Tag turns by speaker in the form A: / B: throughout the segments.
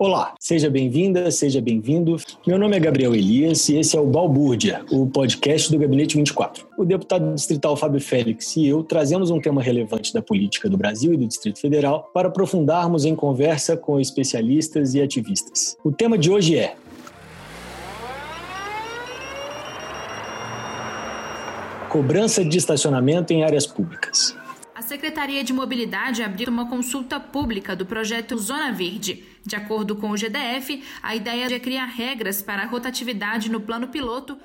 A: Olá, seja bem-vinda, seja bem-vindo. Meu nome é Gabriel Elias e esse é o Balbúrdia, o podcast do Gabinete 24. O deputado distrital Fábio Félix e eu trazemos um tema relevante da política do Brasil e do Distrito Federal para aprofundarmos em conversa com especialistas e ativistas. O tema de hoje é Cobrança de estacionamento em áreas públicas.
B: A Secretaria de Mobilidade abriu uma consulta pública do projeto Zona Verde. De acordo com o GDF, a ideia é criar regras para a rotatividade no plano piloto.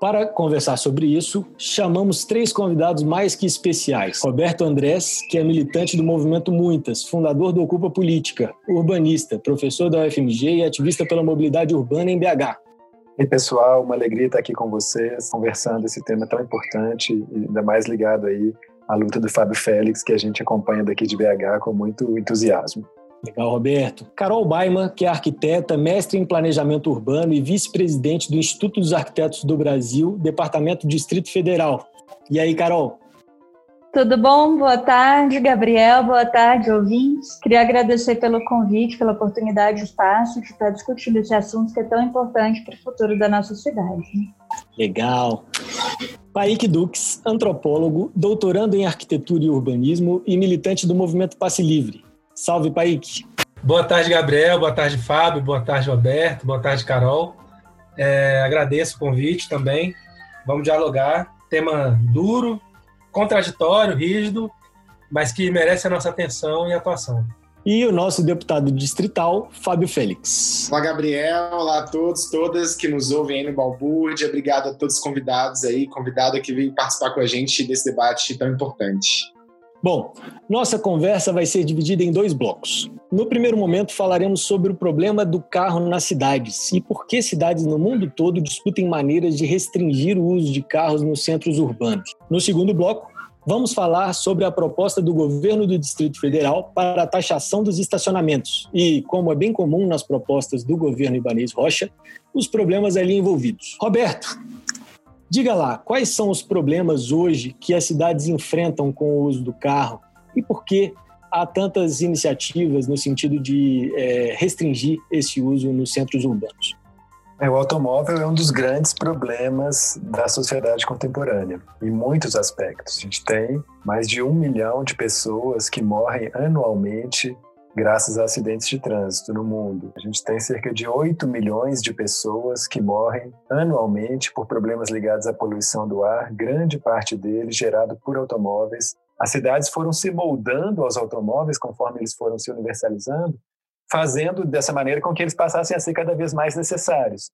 A: Para conversar sobre isso, chamamos três convidados mais que especiais. Roberto Andrés, que é militante do movimento Muitas, fundador do Ocupa Política, urbanista, professor da UFMG e ativista pela mobilidade urbana em BH.
C: E pessoal, uma alegria estar aqui com vocês, conversando esse tema tão importante e ainda mais ligado aí a luta do Fábio Félix, que a gente acompanha daqui de BH com muito entusiasmo.
A: Legal, Roberto. Carol Baima, que é arquiteta, mestre em planejamento urbano e vice-presidente do Instituto dos Arquitetos do Brasil, Departamento Distrito Federal. E aí, Carol?
D: Tudo bom? Boa tarde, Gabriel. Boa tarde, ouvintes. Queria agradecer pelo convite, pela oportunidade e espaço de estar discutindo esse assunto que é tão importante para o futuro da nossa cidade.
A: Legal. Paik Dux, antropólogo, doutorando em arquitetura e urbanismo e militante do movimento Passe Livre. Salve, Paik.
E: Boa tarde, Gabriel. Boa tarde, Fábio. Boa tarde, Roberto. Boa tarde, Carol. É, agradeço o convite também. Vamos dialogar. Tema duro, contraditório, rígido, mas que merece a nossa atenção e atuação
A: e o nosso deputado distrital, Fábio Félix.
F: Olá, Gabriel. Olá a todos, todas que nos ouvem aí no Balbúrdia. Obrigado a todos os convidados aí, convidada que veio participar com a gente desse debate tão importante.
A: Bom, nossa conversa vai ser dividida em dois blocos. No primeiro momento, falaremos sobre o problema do carro nas cidades e por que cidades no mundo todo discutem maneiras de restringir o uso de carros nos centros urbanos. No segundo bloco, vamos falar sobre a proposta do governo do Distrito Federal para a taxação dos estacionamentos e, como é bem comum nas propostas do governo Ibanez Rocha, os problemas ali envolvidos. Roberto, diga lá, quais são os problemas hoje que as cidades enfrentam com o uso do carro e por que há tantas iniciativas no sentido de é, restringir esse uso nos centros urbanos?
C: É, o automóvel é um dos grandes problemas da sociedade contemporânea, em muitos aspectos. A gente tem mais de um milhão de pessoas que morrem anualmente graças a acidentes de trânsito no mundo. A gente tem cerca de 8 milhões de pessoas que morrem anualmente por problemas ligados à poluição do ar, grande parte deles gerado por automóveis. As cidades foram se moldando aos automóveis conforme eles foram se universalizando, fazendo dessa maneira com que eles passassem a ser cada vez mais necessários.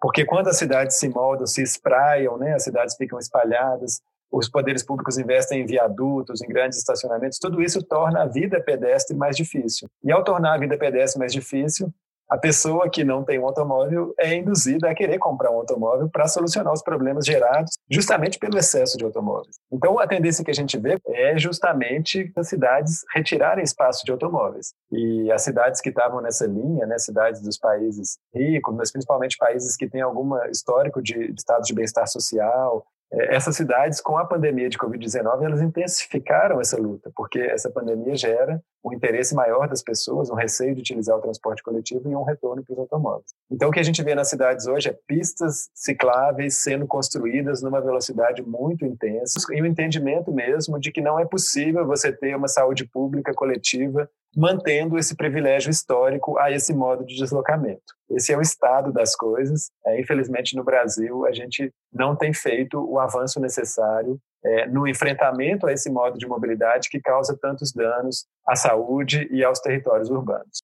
C: Porque quando as cidades se moldam, se espraiam, né, as cidades ficam espalhadas, os poderes públicos investem em viadutos, em grandes estacionamentos, tudo isso torna a vida pedestre mais difícil. E ao tornar a vida pedestre mais difícil, a pessoa que não tem um automóvel é induzida a querer comprar um automóvel para solucionar os problemas gerados justamente pelo excesso de automóveis. Então, a tendência que a gente vê é justamente as cidades retirarem espaço de automóveis. E as cidades que estavam nessa linha, né, cidades dos países ricos, mas principalmente países que têm algum histórico de, de estado de bem-estar social, essas cidades, com a pandemia de Covid-19, elas intensificaram essa luta, porque essa pandemia gera um interesse maior das pessoas, um receio de utilizar o transporte coletivo e um retorno para os automóveis. Então, o que a gente vê nas cidades hoje é pistas cicláveis sendo construídas numa velocidade muito intensa e o entendimento mesmo de que não é possível você ter uma saúde pública coletiva mantendo esse privilégio histórico a esse modo de deslocamento. Esse é o estado das coisas. É, infelizmente, no Brasil, a gente não tem feito o avanço necessário é, no enfrentamento a esse modo de mobilidade que causa tantos danos à saúde e aos territórios urbanos.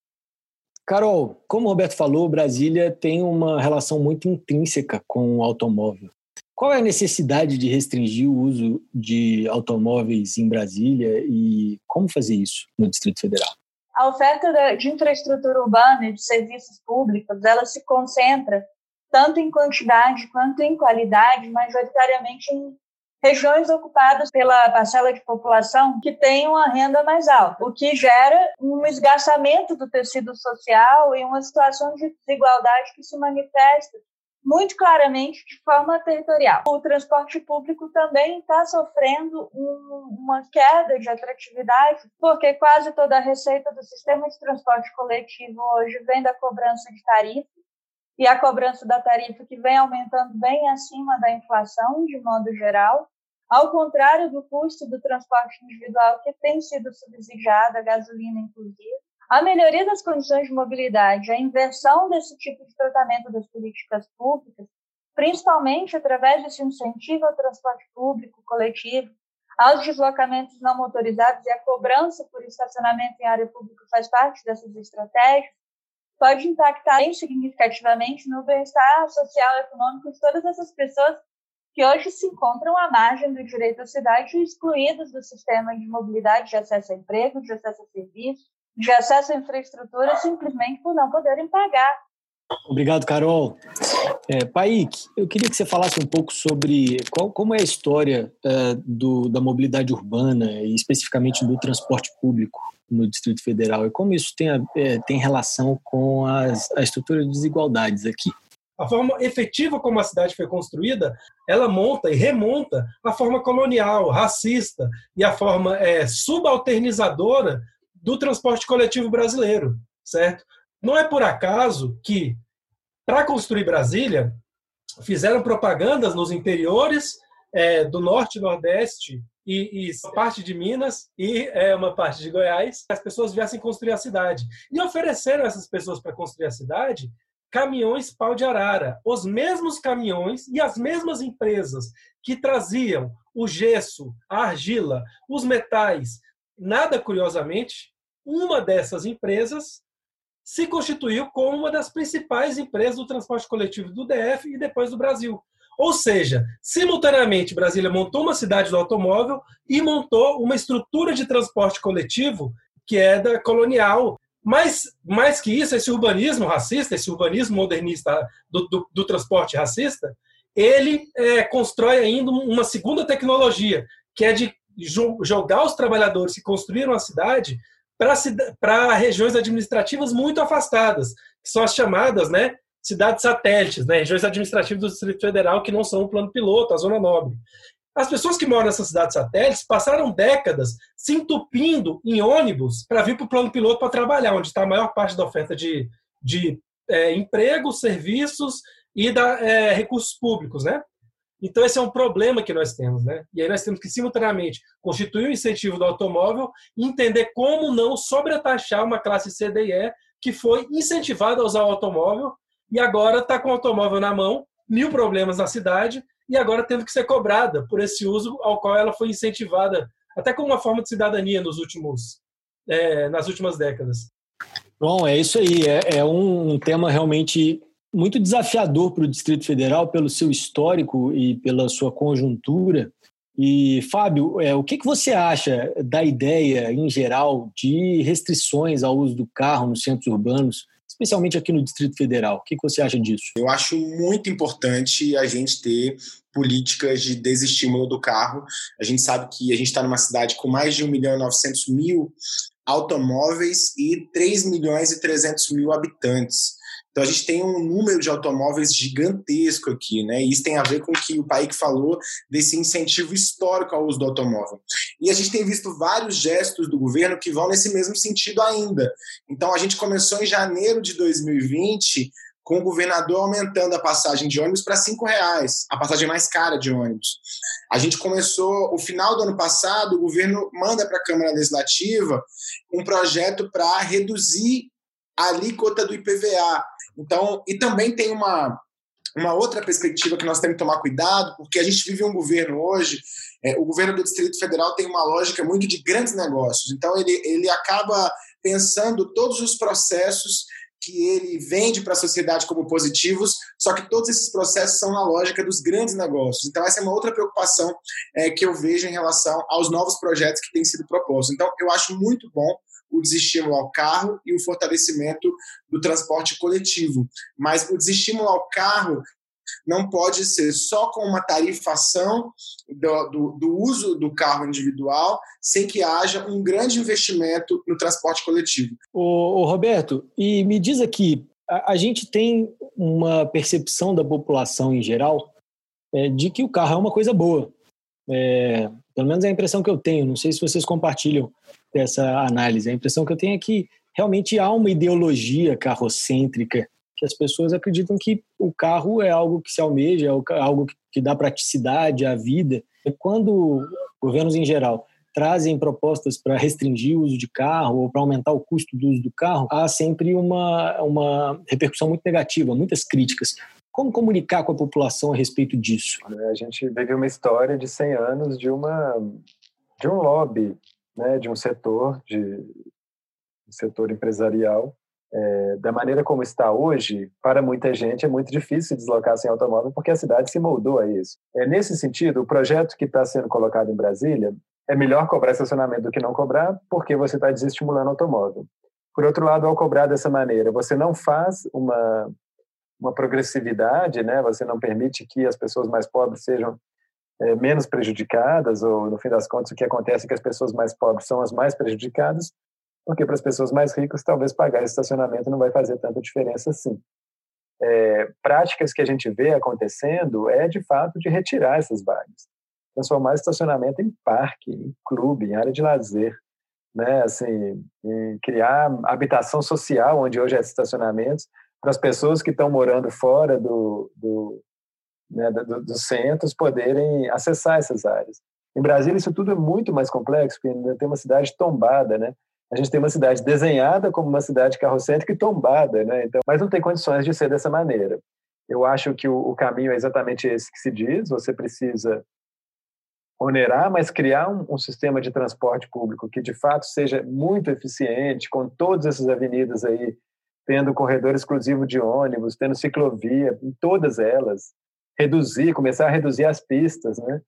A: Carol, como o Roberto falou, Brasília tem uma relação muito intrínseca com o automóvel. Qual é a necessidade de restringir o uso de automóveis em Brasília e como fazer isso no Distrito Federal?
D: A oferta de infraestrutura urbana e de serviços públicos, ela se concentra tanto em quantidade quanto em qualidade, majoritariamente em regiões ocupadas pela parcela de população que tem uma renda mais alta, o que gera um esgarçamento do tecido social e uma situação de desigualdade que se manifesta muito claramente de forma territorial. O transporte público também está sofrendo um, uma queda de atratividade, porque quase toda a receita do sistema de transporte coletivo hoje vem da cobrança de tarifa, e a cobrança da tarifa que vem aumentando bem acima da inflação, de modo geral, ao contrário do custo do transporte individual, que tem sido subsidiado, a gasolina inclusive. A melhoria das condições de mobilidade, a inversão desse tipo de tratamento das políticas públicas, principalmente através desse incentivo ao transporte público coletivo, aos deslocamentos não motorizados e a cobrança por estacionamento em área pública faz parte dessas estratégias, pode impactar significativamente no bem-estar social e econômico de todas essas pessoas que hoje se encontram à margem do direito à cidade, excluídos do sistema de mobilidade de acesso a emprego, de acesso a serviços, de acesso à infraestrutura, simplesmente por não poderem pagar.
A: Obrigado, Carol. É, Paik, eu queria que você falasse um pouco sobre qual, como é a história é, do, da mobilidade urbana e especificamente do transporte público no Distrito Federal e como isso tem, é, tem relação com as, a estrutura de desigualdades aqui.
E: A forma efetiva como a cidade foi construída, ela monta e remonta a forma colonial, racista e a forma é, subalternizadora do transporte coletivo brasileiro, certo? Não é por acaso que, para construir Brasília, fizeram propagandas nos interiores é, do norte nordeste e, e, parte de Minas e é, uma parte de Goiás, as pessoas viessem construir a cidade. E ofereceram essas pessoas para construir a cidade caminhões pau de arara. Os mesmos caminhões e as mesmas empresas que traziam o gesso, a argila, os metais. Nada curiosamente, uma dessas empresas se constituiu como uma das principais empresas do transporte coletivo do DF e depois do Brasil. Ou seja, simultaneamente, Brasília montou uma cidade do automóvel e montou uma estrutura de transporte coletivo que é da colonial mas, mais que isso, esse urbanismo racista, esse urbanismo modernista do, do, do transporte racista, ele é, constrói ainda uma segunda tecnologia, que é de jogar os trabalhadores que construíram a cidade para regiões administrativas muito afastadas, que são as chamadas né, cidades satélites, né, regiões administrativas do Distrito Federal que não são o plano piloto, a zona nobre. As pessoas que moram nessas cidades satélites passaram décadas se entupindo em ônibus para vir para o plano piloto para trabalhar, onde está a maior parte da oferta de, de é, empregos, serviços e da, é, recursos públicos, né? Então, esse é um problema que nós temos, né? E aí nós temos que, simultaneamente, constituir o um incentivo do automóvel e entender como não sobretaxar uma classe C, D e E que foi incentivada a usar o automóvel e agora está com o automóvel na mão, mil problemas na cidade, e agora tendo que ser cobrada por esse uso ao qual ela foi incentivada, até como uma forma de cidadania nos últimos, é, nas últimas décadas.
A: Bom, é isso aí. É, é um, tema realmente muito desafiador para o Distrito Federal pelo seu histórico e pela sua conjuntura. E, Fábio, é, o que, que você acha da ideia, em geral, de restrições ao uso do carro nos centros urbanos especialmente aqui no Distrito Federal. O que você acha disso?
F: Eu acho muito importante a gente ter políticas de desestímulo do carro. A gente sabe que a gente está numa cidade com mais de 1 milhão e 900 mil automóveis e 3 milhões e 300 mil habitantes. Então a gente tem um número de automóveis gigantesco aqui, né? E isso tem a ver com o que o Paik falou desse incentivo histórico ao uso do automóvel. E a gente tem visto vários gestos do governo que vão nesse mesmo sentido ainda. Então a gente começou em janeiro de 2020 com o governador aumentando a passagem de ônibus para cinco reais, a passagem mais cara de ônibus. A gente começou, o final do ano passado, o governo manda para a Câmara Legislativa um projeto para reduzir a alíquota do IPVA. Então, e também tem uma, uma outra perspectiva que nós temos que tomar cuidado, porque a gente vive um governo hoje, é, o governo do Distrito Federal tem uma lógica muito de grandes negócios, então ele, ele acaba pensando todos os processos que ele vende para a sociedade como positivos, só que todos esses processos são na lógica dos grandes negócios. Então, essa é uma outra preocupação é, que eu vejo em relação aos novos projetos que têm sido propostos. Então, eu acho muito bom o desestímulo ao carro e o fortalecimento do transporte coletivo. Mas o desestímulo ao carro não pode ser só com uma tarifação do, do, do, uso do carro individual, sem que haja um grande investimento no transporte coletivo.
A: Ô Roberto, e me diz aqui, a, a gente tem uma percepção da população em geral é, de que o carro é uma coisa boa. É, pelo menos é a impressão que eu tenho. Não sei se vocês compartilham dessa análise. A impressão que eu tenho é que realmente há uma ideologia carrocêntrica que as pessoas acreditam que o carro é algo que se almeja, é algo que dá praticidade à vida. E quando governos em geral trazem propostas para restringir o uso de carro ou para aumentar o custo do uso do carro, há sempre uma, uma repercussão muito negativa, muitas críticas. Como comunicar com a população a respeito disso?
C: A gente vive uma história de 100 anos de, uma, de um lobby, né, de um setor, de um setor empresarial. É, da maneira como está hoje, para muita gente é muito difícil deslocar sem automóvel porque a cidade se moldou a isso. É, nesse sentido, o projeto que está sendo colocado em Brasília é melhor cobrar estacionamento do que não cobrar, porque você está desestimulando o automóvel. Por outro lado, ao cobrar dessa maneira, você não faz uma, uma progressividade, né? você não permite que as pessoas mais pobres sejam é, menos prejudicadas, ou no fim das contas, o que acontece é que as pessoas mais pobres são as mais prejudicadas, porque para as pessoas mais ricas, talvez pagar estacionamento não vai fazer tanta diferença assim. É, práticas que a gente vê acontecendo é, de fato, de retirar essas vagas transformar estacionamento em parque, em clube, em área de lazer, né? Assim, criar habitação social, onde hoje é estacionamentos, para as pessoas que estão morando fora do, do, né, do, dos centros poderem acessar essas áreas. Em Brasília, isso tudo é muito mais complexo, porque ainda tem uma cidade tombada, né? A gente tem uma cidade desenhada como uma cidade carrocêntrica e tombada, né? Então, mas não tem condições de ser dessa maneira. Eu acho que o, o caminho é exatamente esse que se diz. Você precisa onerar, mas criar um, um, sistema de transporte público que de fato seja muito eficiente, com todas essas avenidas aí, tendo corredor exclusivo de ônibus, tendo ciclovia, em todas elas, reduzir, começar a reduzir as pistas, né?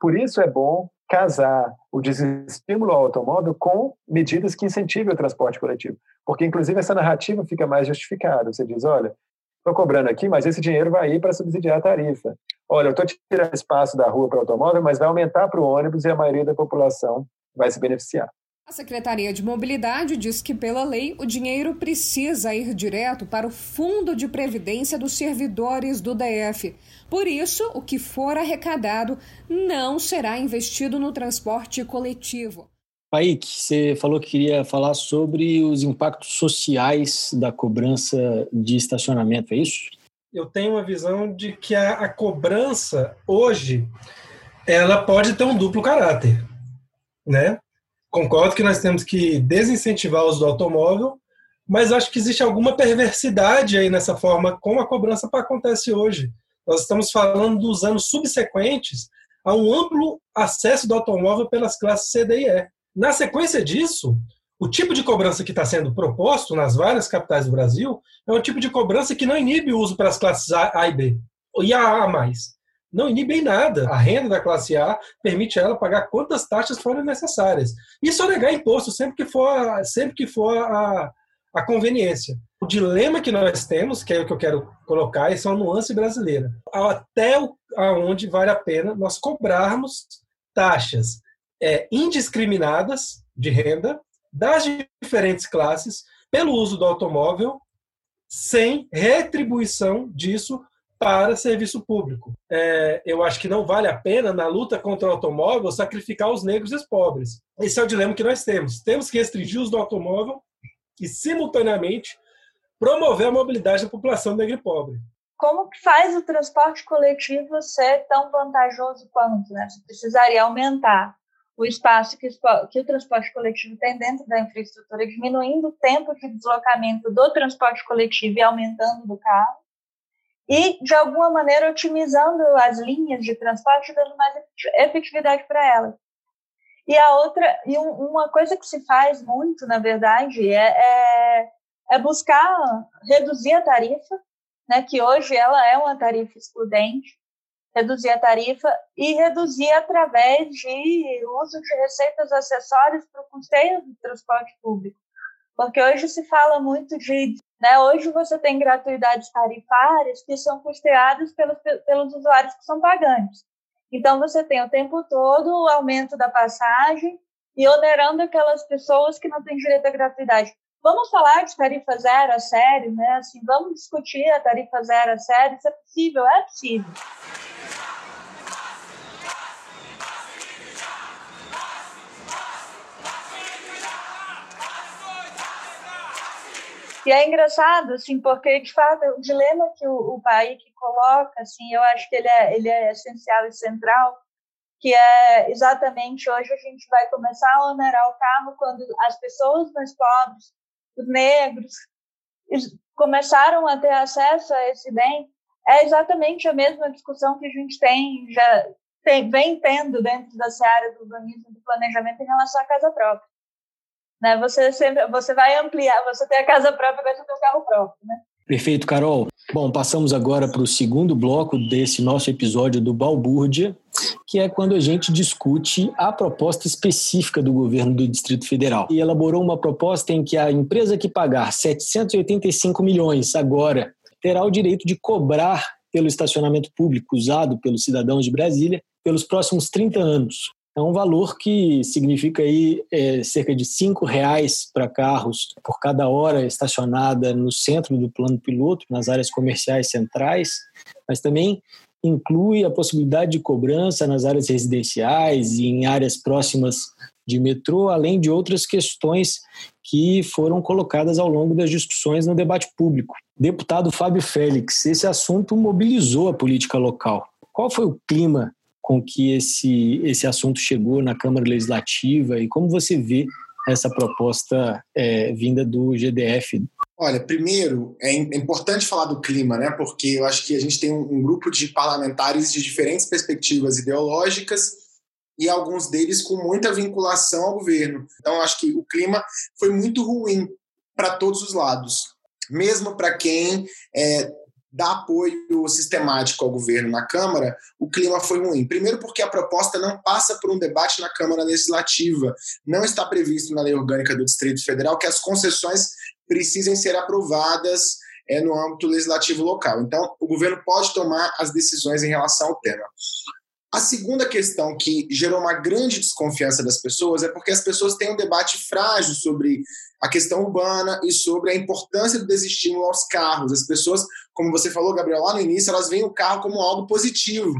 C: Por isso é bom casar o desestímulo ao automóvel com medidas que incentivem o transporte coletivo, porque inclusive essa narrativa fica mais justificada. Você diz, olha, estou cobrando aqui, mas esse dinheiro vai ir para subsidiar a tarifa. Olha, eu estou tirando espaço da rua para o automóvel, mas vai aumentar para o ônibus e a maioria da população vai se beneficiar.
G: A Secretaria de Mobilidade diz que, pela lei, o dinheiro precisa ir direto para o Fundo de Previdência dos Servidores do DF. Por isso, o que for arrecadado não será investido no transporte coletivo.
A: Paik, você falou que queria falar sobre os impactos sociais da cobrança de estacionamento, é isso?
E: Eu tenho uma visão de que a, a cobrança hoje ela pode ter um duplo caráter, né? Concordo que nós temos que desincentivar o uso do automóvel, mas acho que existe alguma perversidade aí nessa forma como a cobrança acontece hoje. Nós estamos falando dos anos subsequentes a um amplo acesso do automóvel pelas classes C, D e E. Na sequência disso, o tipo de cobrança que está sendo proposto nas várias capitais do Brasil é um tipo de cobrança que não inibe o uso para as classes A, e B, e a A mais. Não inibe em nada. A renda da classe A permite ela pagar quantas taxas forem necessárias. E negar imposto sempre que for, sempre que for a, a conveniência. O dilema que nós temos, que é o que eu quero colocar, é uma nuance brasileira. Até aonde vale a pena nós cobrarmos taxas é, indiscriminadas de renda das diferentes classes pelo uso do automóvel sem retribuição disso para serviço público. É, eu acho que não vale a pena, na luta contra o automóvel, sacrificar os negros e os pobres. Esse é o dilema que nós temos. Temos que restringir o uso do automóvel e, simultaneamente, promover a mobilidade da população negra e pobre.
D: Como que faz o transporte coletivo ser tão vantajoso quanto? Né? Você precisaria aumentar o espaço que, que o transporte coletivo tem dentro da infraestrutura, diminuindo o tempo de deslocamento do transporte coletivo e aumentando do carro, e, de alguma maneira, otimizando as linhas de transporte, dando mais efetividade para elas. E a outra, e uma coisa que se faz muito, na verdade, é, é, é buscar reduzir a tarifa, né, que hoje ela é uma tarifa excludente, reduzir a tarifa e reduzir através de uso de receitas acessórias para o custeio do transporte público. Porque hoje se fala muito de. Né, hoje você tem gratuidades tarifárias que são custeadas pelos, pelos usuários que são pagantes. Então, você tem o tempo todo o aumento da passagem e onerando aquelas pessoas que não têm direito à gratuidade. vamos falar de tarifa zero a sério, né? Assim, vamos discutir a tarifa zero a sério. Isso é possível? É possível. E é engraçado, assim, porque, de fato, o dilema que o, o Paik coloca, assim, eu acho que ele é, ele é essencial e central, que é exatamente hoje a gente vai começar a onerar o carro quando as pessoas mais pobres, os negros, começaram a ter acesso a esse bem. É exatamente a mesma discussão que a gente tem, já tem, vem tendo dentro da seara do urbanismo do planejamento em relação à casa própria. Né? Você sempre, você vai ampliar, você tem a casa própria, vai ter o carro próprio, né?
A: Perfeito, Carol. Bom, passamos agora para o segundo bloco desse nosso episódio do Balbúrdia, que é quando a gente discute a proposta específica do governo do Distrito Federal. E elaborou uma proposta em que a empresa que pagar 785 milhões agora terá o direito de cobrar pelo estacionamento público usado pelos cidadãos de Brasília pelos próximos 30 anos. É um valor que significa aí é, cerca de cinco reais para carros por cada hora estacionada no centro do plano piloto, nas áreas comerciais centrais, mas também inclui a possibilidade de cobrança nas áreas residenciais e em áreas próximas de metrô, além de outras questões que foram colocadas ao longo das discussões no debate público. Deputado Fábio Félix, esse assunto mobilizou a política local. Qual foi o clima com que esse, esse assunto chegou na Câmara Legislativa e como você vê essa proposta é, vinda do GDF?
F: Olha, primeiro, é importante falar do clima, né? Porque eu acho que a gente tem um, um grupo de parlamentares de diferentes perspectivas ideológicas e alguns deles com muita vinculação ao governo. Então, acho que o clima foi muito ruim para todos os lados. Mesmo para quem é, dá apoio sistemático ao governo na Câmara, o clima foi ruim. Primeiro, porque a proposta não passa por um debate na Câmara Legislativa. Não está previsto na lei orgânica do Distrito Federal que as concessões precisem ser aprovadas é, no âmbito legislativo local. Então, o governo pode tomar as decisões em relação ao tema. A segunda questão que gerou uma grande desconfiança das pessoas é porque as pessoas têm um debate frágil sobre a questão urbana e sobre a importância do desestímulo aos carros. As pessoas, como você falou, Gabriel, lá no início, elas veem o carro como algo positivo.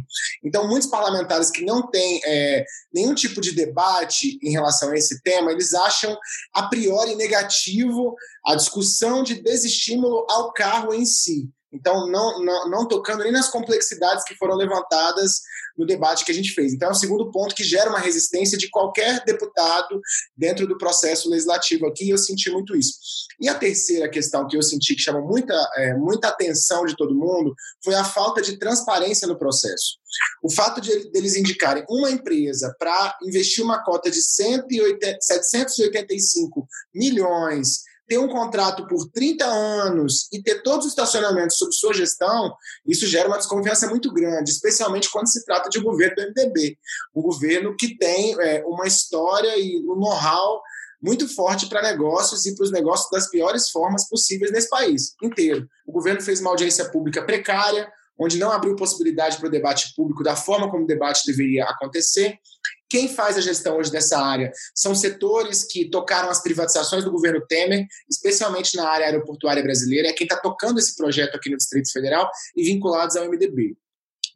F: Então, muitos parlamentares que não têm é, nenhum tipo de debate em relação a esse tema, eles acham a priori negativo a discussão de desestímulo ao carro em si. Então, não, não, não, tocando nem nas complexidades que foram levantadas no debate que a gente fez. Então, é o segundo ponto que gera uma resistência de qualquer deputado dentro do processo legislativo aqui, e eu senti muito isso. E a terceira questão que eu senti que chamou muita, é, muita atenção de todo mundo foi a falta de transparência no processo. O fato de eles indicarem uma empresa para investir uma cota de 180, 785 milhões ter um contrato por 30 anos e ter todos os estacionamentos sob sua gestão, isso gera uma desconfiança muito grande, especialmente quando se trata de um governo do MDB. Um governo que tem é, uma história e um know-how muito forte para negócios e para os negócios das piores formas possíveis nesse país inteiro. O governo fez uma audiência pública precária, onde não abriu possibilidade para o debate público da forma como o debate deveria acontecer. Quem faz a gestão hoje dessa área são setores que tocaram as privatizações do governo Temer, especialmente na área aeroportuária brasileira, é quem está tocando esse projeto aqui no Distrito Federal e vinculados ao MDB.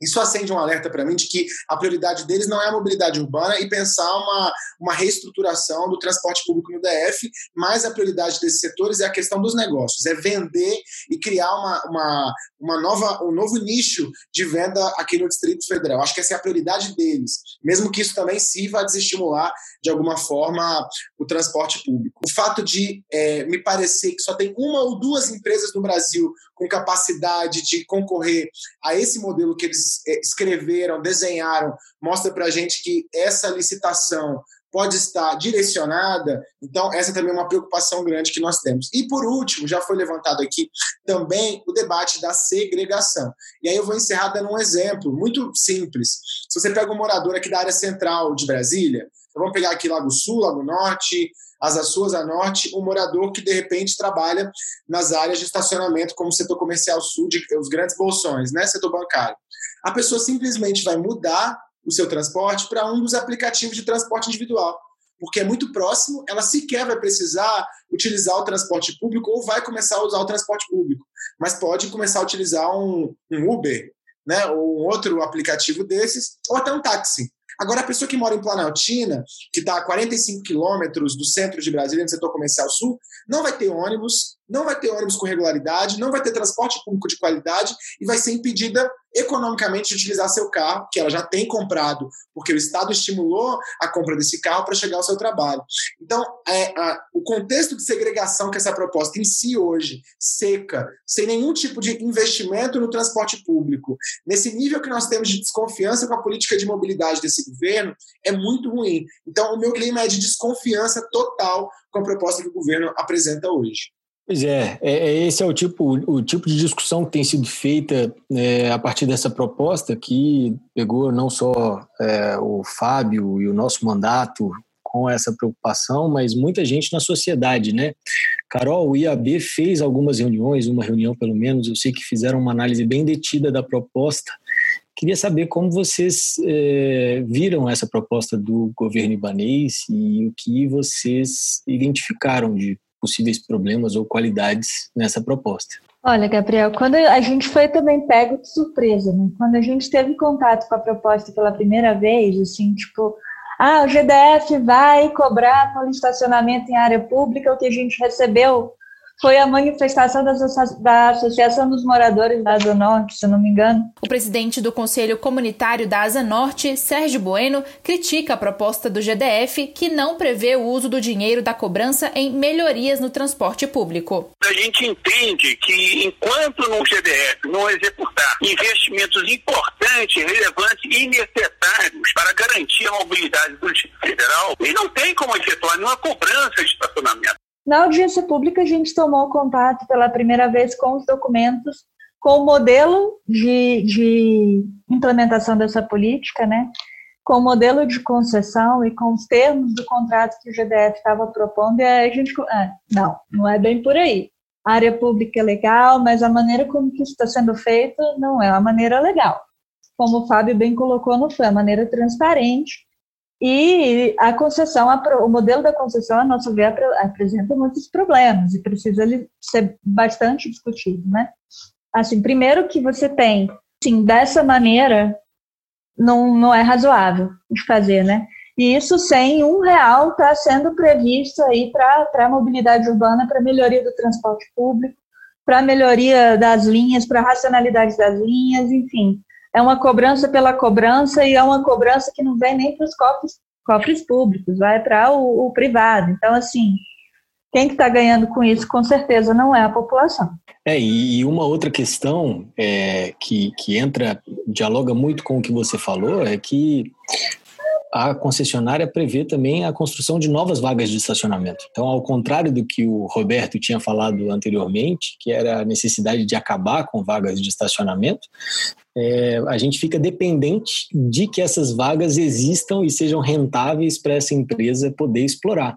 F: Isso acende um alerta para mim de que a prioridade deles não é a mobilidade urbana e pensar uma, uma reestruturação do transporte público no DF, mas a prioridade desses setores é a questão dos negócios, é vender e criar uma, uma, uma nova, um novo nicho de venda aqui no Distrito Federal. Acho que essa é a prioridade deles, mesmo que isso também sirva a desestimular de alguma forma o transporte público. O fato de é, me parecer que só tem uma ou duas empresas no Brasil com capacidade de concorrer a esse modelo que eles é, escreveram, desenharam, mostra para a gente que essa licitação pode estar direcionada. Então, essa também é uma preocupação grande que nós temos. E, por último, já foi levantado aqui também o debate da segregação. E aí eu vou encerrar dando um exemplo muito simples. Se você pega um morador aqui da área central de Brasília, então vamos pegar aqui Lago Sul, Lago Norte, as Açuas a Norte, um morador que de repente trabalha nas áreas de estacionamento, como o setor comercial sul, de, os grandes bolsões, né, setor bancário. A pessoa simplesmente vai mudar o seu transporte para um dos aplicativos de transporte individual porque é muito próximo, ela sequer vai precisar utilizar o transporte público ou vai começar a usar o transporte público, mas pode começar a utilizar um, um Uber, né, ou um outro aplicativo desses, ou até um táxi. Agora, a pessoa que mora em Planaltina, que está a 45 quilômetros do centro de Brasília, no setor comercial sul, não vai ter ônibus, não vai ter ônibus com regularidade, não vai ter transporte público de qualidade e vai ser impedida economicamente de utilizar seu carro, que ela já tem comprado, porque o Estado estimulou a compra desse carro para chegar ao seu trabalho. Então, é, a, o contexto de segregação que essa proposta em si hoje, seca, sem nenhum tipo de investimento no transporte público, nesse nível que nós temos de desconfiança com a política de mobilidade desse governo, é muito ruim. Então, o meu clima é de desconfiança total com a proposta que o governo apresenta hoje.
A: Pois é, é, é, esse é o tipo, o tipo de discussão que tem sido feita é, a partir dessa proposta que pegou não só é, o Fábio e o nosso mandato com essa preocupação, mas muita gente na sociedade, né? Carol, o IAB fez algumas reuniões, uma reunião pelo menos, eu sei que fizeram uma análise bem detida da proposta. Queria saber como vocês é, viram essa proposta do governo ibanês e o que vocês identificaram de possíveis problemas ou qualidades nessa proposta.
D: Olha, Gabriel, quando a gente foi também pego de surpresa, né? Quando a gente teve contato com a proposta pela primeira vez, assim, tipo, ah, o GDF vai cobrar pelo estacionamento em área pública, o que a gente recebeu foi a manifestação da Associação dos Moradores da Asa Norte, se não me engano.
B: O presidente do Conselho Comunitário da Asa Norte, Sérgio Bueno, critica a proposta do GDF que não prevê o uso do dinheiro da cobrança em melhorias no transporte público.
H: A gente entende que enquanto no GDF não executar investimentos importantes, relevantes e necessários para garantir a mobilidade do Distrito Federal, ele não tem como efetuar nenhuma cobrança de estacionamento.
D: Na audiência pública, a gente tomou contato pela primeira vez com os documentos, com o modelo de, de implementação dessa política, né? com o modelo de concessão e com os termos do contrato que o GDF estava propondo, e aí a gente. Ah, não, não é bem por aí. A área pública é legal, mas a maneira como isso está sendo feito não é uma maneira legal. Como o Fábio bem colocou, não foi a maneira transparente e a concessão, o modelo da concessão, a nosso ver, apresenta muitos problemas e precisa ser bastante discutido, né? Assim, primeiro que você tem, sim, dessa maneira, não, não é razoável de fazer, né? E isso sem um real está sendo previsto aí para a mobilidade urbana, para melhoria do transporte público, para melhoria das linhas, para racionalidade das linhas, enfim é uma cobrança pela cobrança e é uma cobrança que não vem nem para os cofres, cofres públicos, vai para o, o, privado. Então, assim, quem que está ganhando com isso, com certeza, não é a população.
A: É, e uma outra questão é, que, que entra, dialoga muito com o que você falou, é que a concessionária prevê também a construção de novas vagas de estacionamento. Então, ao contrário do que o Roberto tinha falado anteriormente, que era a necessidade de acabar com vagas de estacionamento, é, a gente fica dependente de que essas vagas existam e sejam rentáveis para essa empresa poder explorar.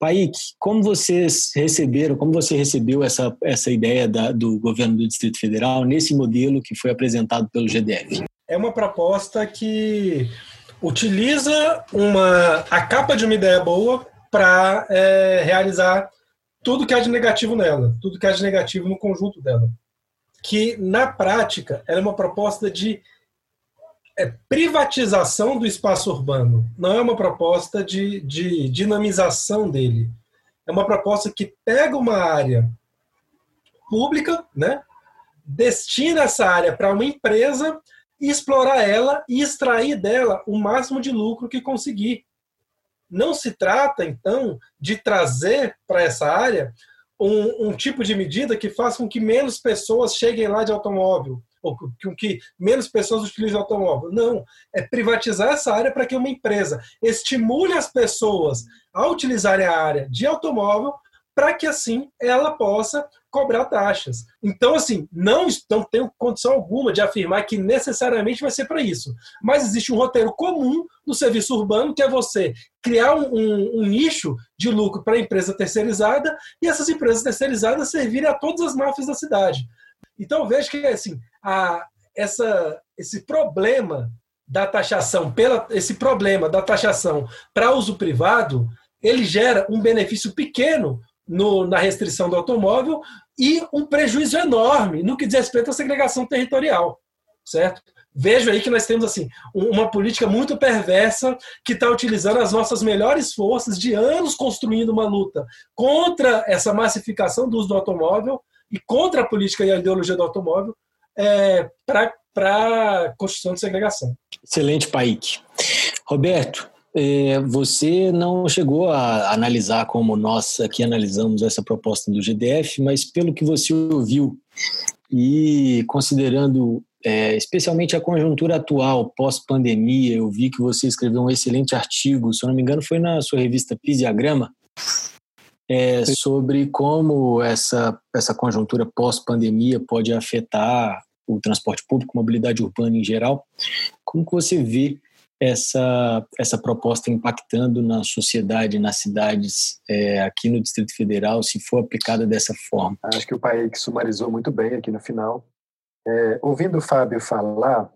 A: Paik, como vocês receberam, como você recebeu essa, essa ideia da, do governo do Distrito Federal nesse modelo que foi apresentado pelo GDF?
E: É uma proposta que utiliza uma, a capa de uma ideia boa para é, realizar tudo que há de negativo nela, tudo que há de negativo no conjunto dela. Que, na prática, ela é uma proposta de é, privatização do espaço urbano, não é uma proposta de, de dinamização dele. É uma proposta que pega uma área pública, né, destina essa área para uma empresa explorar ela e extrair dela o máximo de lucro que conseguir. Não se trata, então, de trazer para essa área um, um, tipo de medida que faça com que menos pessoas cheguem lá de automóvel, ou com que menos pessoas utilizem automóvel. Não, é privatizar essa área para que uma empresa estimule as pessoas a utilizarem a área de automóvel para que assim ela possa cobrar taxas. Então, assim, não, não tenho condição alguma de afirmar que necessariamente vai ser para isso. Mas existe um roteiro comum no serviço urbano, que é você criar um, um, um nicho de lucro para a empresa terceirizada e essas empresas terceirizadas servirem a todas as máfias da cidade. Então, vejo que assim, a, essa, esse problema da taxação, pela esse problema da taxação para uso privado, ele gera um benefício pequeno no, na restrição do automóvel e um prejuízo enorme no que diz respeito à segregação territorial, certo? Vejo aí que nós temos assim uma política muito perversa que está utilizando as nossas melhores forças de anos construindo uma luta contra essa massificação do uso do automóvel e contra a política e a ideologia do automóvel é, para a construção de segregação.
A: Excelente, Paik. Roberto, você não chegou a analisar como nós aqui analisamos essa proposta do GDF, mas pelo que você ouviu e considerando é, especialmente a conjuntura atual, pós-pandemia, eu vi que você escreveu um excelente artigo, se eu não me engano foi na sua revista Pisiagrama, é, sobre como essa, essa conjuntura pós-pandemia pode afetar o transporte público, mobilidade urbana em geral. Como que você vê essa, essa proposta impactando na sociedade, nas cidades é, aqui no Distrito Federal, se for aplicada dessa forma?
C: Acho que o pai que sumarizou muito bem aqui no final. É, ouvindo o Fábio falar,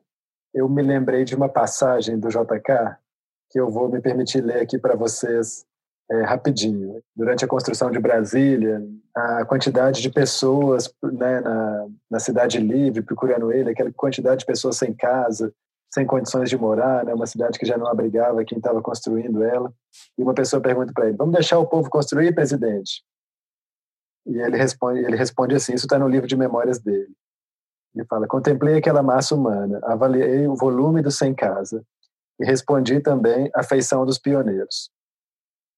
C: eu me lembrei de uma passagem do JK que eu vou me permitir ler aqui para vocês é, rapidinho. Durante a construção de Brasília, a quantidade de pessoas né, na, na cidade livre procurando ele, aquela quantidade de pessoas sem casa, sem condições de morar, né? uma cidade que já não abrigava quem estava construindo ela. E uma pessoa pergunta para ele: Vamos deixar o povo construir, presidente? E ele responde, ele responde assim: Isso está no livro de memórias dele. Ele fala: Contemplei aquela massa humana, avaliei o volume do sem casa e respondi também a feição dos pioneiros.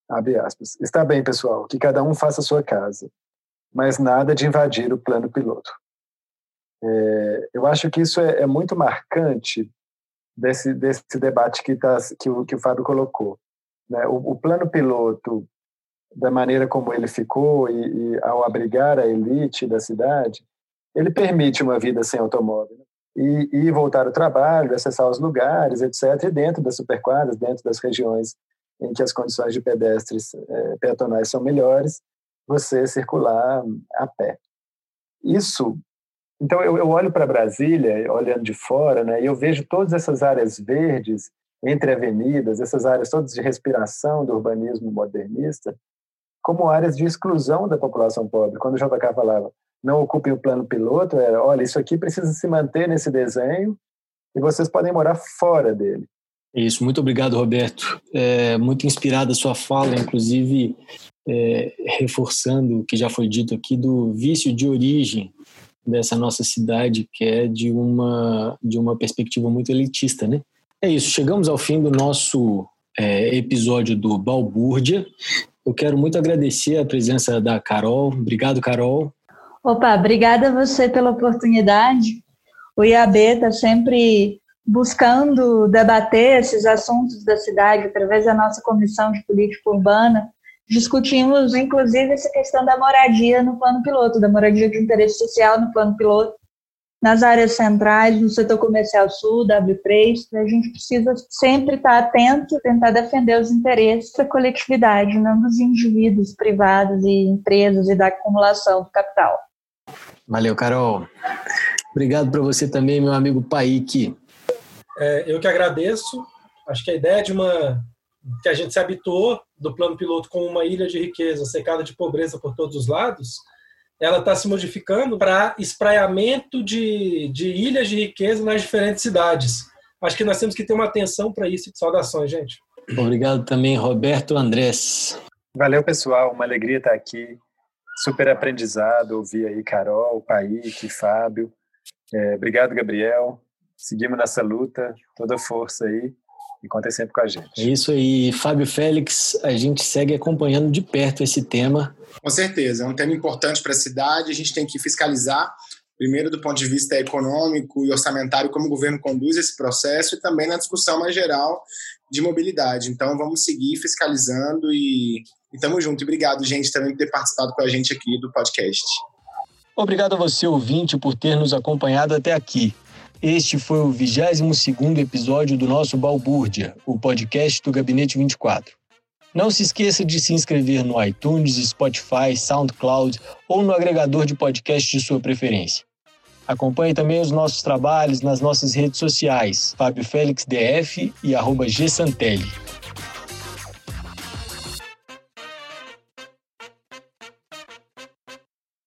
C: Abre aspas. Está bem, pessoal, que cada um faça a sua casa, mas nada de invadir o plano piloto. É, eu acho que isso é, é muito marcante desse, desse debate que, tá, que, o, que o Fábio colocou. Né? O, o plano piloto, da maneira como ele ficou e, e, ao abrigar a elite da cidade, ele permite uma vida sem automóvel. Né? E, e, voltar ao trabalho, acessar os lugares, etc., e dentro das superquadras, dentro das regiões em que as condições de pedestres é, peatonais são melhores, você circular a pé. Isso então, eu, eu olho para Brasília, olhando de fora, né, e eu vejo todas essas áreas verdes entre avenidas, essas áreas todas de respiração do urbanismo modernista, como áreas de exclusão da população pobre. Quando o JK falava, não ocupem o plano piloto, era, olha, isso aqui precisa se manter nesse desenho e vocês podem morar fora dele.
A: Isso, muito obrigado, Roberto. É muito inspirada a sua fala, inclusive é, reforçando o que já foi dito aqui do vício de origem dessa nossa cidade, que é de uma, de uma perspectiva muito elitista, né? É isso, chegamos ao fim do nosso é, episódio do Balbúrdia. Eu quero muito agradecer a presença da Carol. Obrigado, Carol.
D: Opa, obrigada a você pela oportunidade. O IAB está sempre buscando debater esses assuntos da cidade através da nossa comissão de política urbana discutimos, inclusive, essa questão da moradia no plano piloto, da moradia de interesse social no plano piloto, nas áreas centrais, no setor comercial sul, W3, a gente precisa sempre estar atento, tentar defender os interesses da coletividade, não dos indivíduos privados e empresas e da acumulação do capital.
A: Valeu, Carol. Obrigado para você também, meu amigo Paik.
E: É, eu que agradeço. Acho que a ideia de uma que a gente se habituou do plano piloto como uma ilha de riqueza secada de pobreza por todos os lados, ela está se modificando para espraiamento de, de ilhas de riqueza nas diferentes cidades. Acho que nós temos que ter uma atenção para isso. Saudações, gente.
A: Obrigado também, Roberto Andrés.
C: Valeu, pessoal. Uma alegria estar aqui. Super aprendizado ouvir aí Carol, Paik, Fábio. É, obrigado, Gabriel. Seguimos nessa luta. Toda força aí e contem sempre com a gente. É
A: isso aí, Fábio Félix, a gente segue acompanhando de perto esse tema.
F: Com certeza, é um tema importante para a cidade, a gente tem que fiscalizar, primeiro do ponto de vista econômico e orçamentário, como o governo conduz esse processo e também na discussão mais geral de mobilidade. Então, vamos seguir fiscalizando e estamos juntos. E obrigado, gente, também por ter participado com a gente aqui do podcast.
A: Obrigado a você, ouvinte, por ter nos acompanhado até aqui. Este foi o 22º episódio do nosso Balbúrdia, o podcast do Gabinete 24. Não se esqueça de se inscrever no iTunes, Spotify, SoundCloud ou no agregador de podcast de sua preferência. Acompanhe também os nossos trabalhos nas nossas redes sociais, Fábio Félix DF e arroba G Santelli.